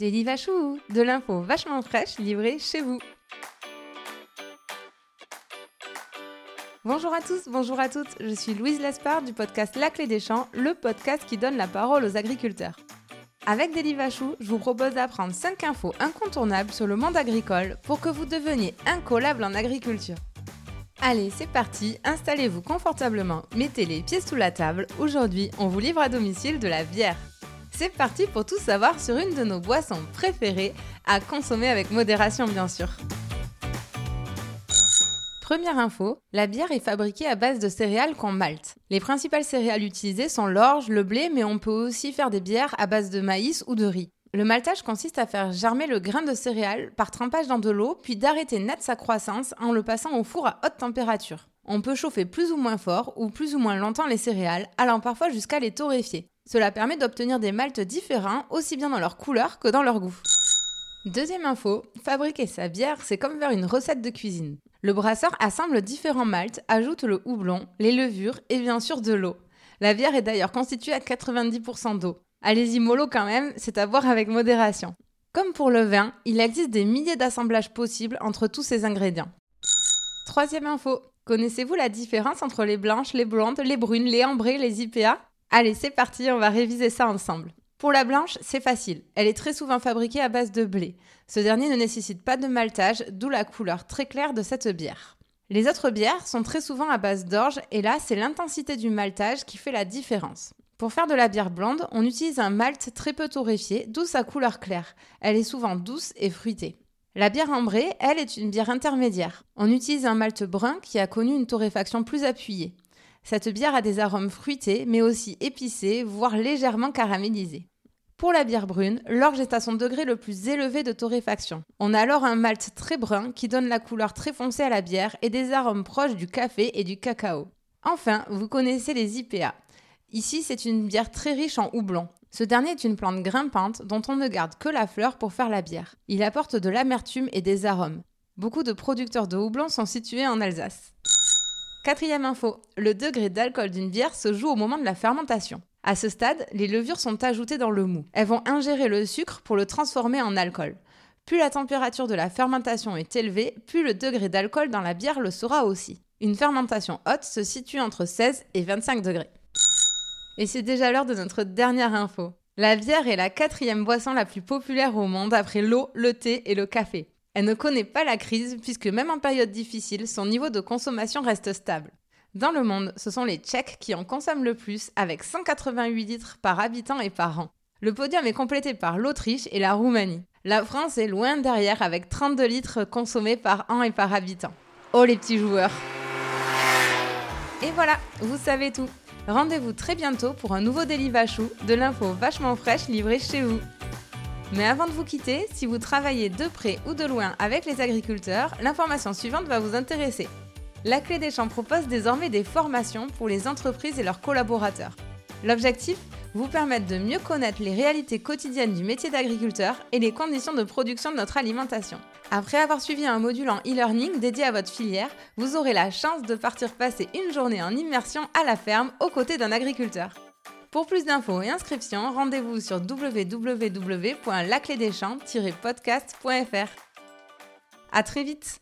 Daily Vachou, de l'info vachement fraîche livrée chez vous. Bonjour à tous, bonjour à toutes, je suis Louise Lespard du podcast La Clé des Champs, le podcast qui donne la parole aux agriculteurs. Avec Daily Vachou, je vous propose d'apprendre 5 infos incontournables sur le monde agricole pour que vous deveniez incollable en agriculture. Allez, c'est parti, installez-vous confortablement, mettez les pieds sous la table. Aujourd'hui, on vous livre à domicile de la bière. C'est parti pour tout savoir sur une de nos boissons préférées, à consommer avec modération bien sûr. Première info, la bière est fabriquée à base de céréales qu'on malte. Les principales céréales utilisées sont l'orge, le blé, mais on peut aussi faire des bières à base de maïs ou de riz. Le maltage consiste à faire germer le grain de céréales par trempage dans de l'eau, puis d'arrêter net sa croissance en le passant au four à haute température. On peut chauffer plus ou moins fort ou plus ou moins longtemps les céréales, allant parfois jusqu'à les torréfier. Cela permet d'obtenir des maltes différents, aussi bien dans leur couleur que dans leur goût. Deuxième info, fabriquer sa bière, c'est comme faire une recette de cuisine. Le brasseur assemble différents maltes, ajoute le houblon, les levures et bien sûr de l'eau. La bière est d'ailleurs constituée à 90% d'eau. Allez-y mollo quand même, c'est à boire avec modération. Comme pour le vin, il existe des milliers d'assemblages possibles entre tous ces ingrédients. Troisième info, connaissez-vous la différence entre les blanches, les blondes, les brunes, les ambrées, les IPA Allez, c'est parti, on va réviser ça ensemble. Pour la blanche, c'est facile. Elle est très souvent fabriquée à base de blé. Ce dernier ne nécessite pas de maltage, d'où la couleur très claire de cette bière. Les autres bières sont très souvent à base d'orge et là, c'est l'intensité du maltage qui fait la différence. Pour faire de la bière blonde, on utilise un malt très peu torréfié, d'où sa couleur claire. Elle est souvent douce et fruitée. La bière ambrée, elle, est une bière intermédiaire. On utilise un malt brun qui a connu une torréfaction plus appuyée. Cette bière a des arômes fruités, mais aussi épicés, voire légèrement caramélisés. Pour la bière brune, l'orge est à son degré le plus élevé de torréfaction. On a alors un malt très brun qui donne la couleur très foncée à la bière et des arômes proches du café et du cacao. Enfin, vous connaissez les IPA. Ici, c'est une bière très riche en houblon. Ce dernier est une plante grimpante dont on ne garde que la fleur pour faire la bière. Il apporte de l'amertume et des arômes. Beaucoup de producteurs de houblon sont situés en Alsace. Quatrième info, le degré d'alcool d'une bière se joue au moment de la fermentation. À ce stade, les levures sont ajoutées dans le mou. Elles vont ingérer le sucre pour le transformer en alcool. Plus la température de la fermentation est élevée, plus le degré d'alcool dans la bière le sera aussi. Une fermentation haute se situe entre 16 et 25 degrés. Et c'est déjà l'heure de notre dernière info. La bière est la quatrième boisson la plus populaire au monde après l'eau, le thé et le café. Elle ne connaît pas la crise puisque même en période difficile, son niveau de consommation reste stable. Dans le monde, ce sont les Tchèques qui en consomment le plus avec 188 litres par habitant et par an. Le podium est complété par l'Autriche et la Roumanie. La France est loin derrière avec 32 litres consommés par an et par habitant. Oh les petits joueurs Et voilà, vous savez tout. Rendez-vous très bientôt pour un nouveau Daily Vachou, de l'info vachement fraîche livrée chez vous. Mais avant de vous quitter, si vous travaillez de près ou de loin avec les agriculteurs, l'information suivante va vous intéresser. La Clé des Champs propose désormais des formations pour les entreprises et leurs collaborateurs. L'objectif Vous permettre de mieux connaître les réalités quotidiennes du métier d'agriculteur et les conditions de production de notre alimentation. Après avoir suivi un module en e-learning dédié à votre filière, vous aurez la chance de partir passer une journée en immersion à la ferme aux côtés d'un agriculteur. Pour plus d'infos et inscriptions, rendez-vous sur www.laclédeschamps-podcast.fr. À très vite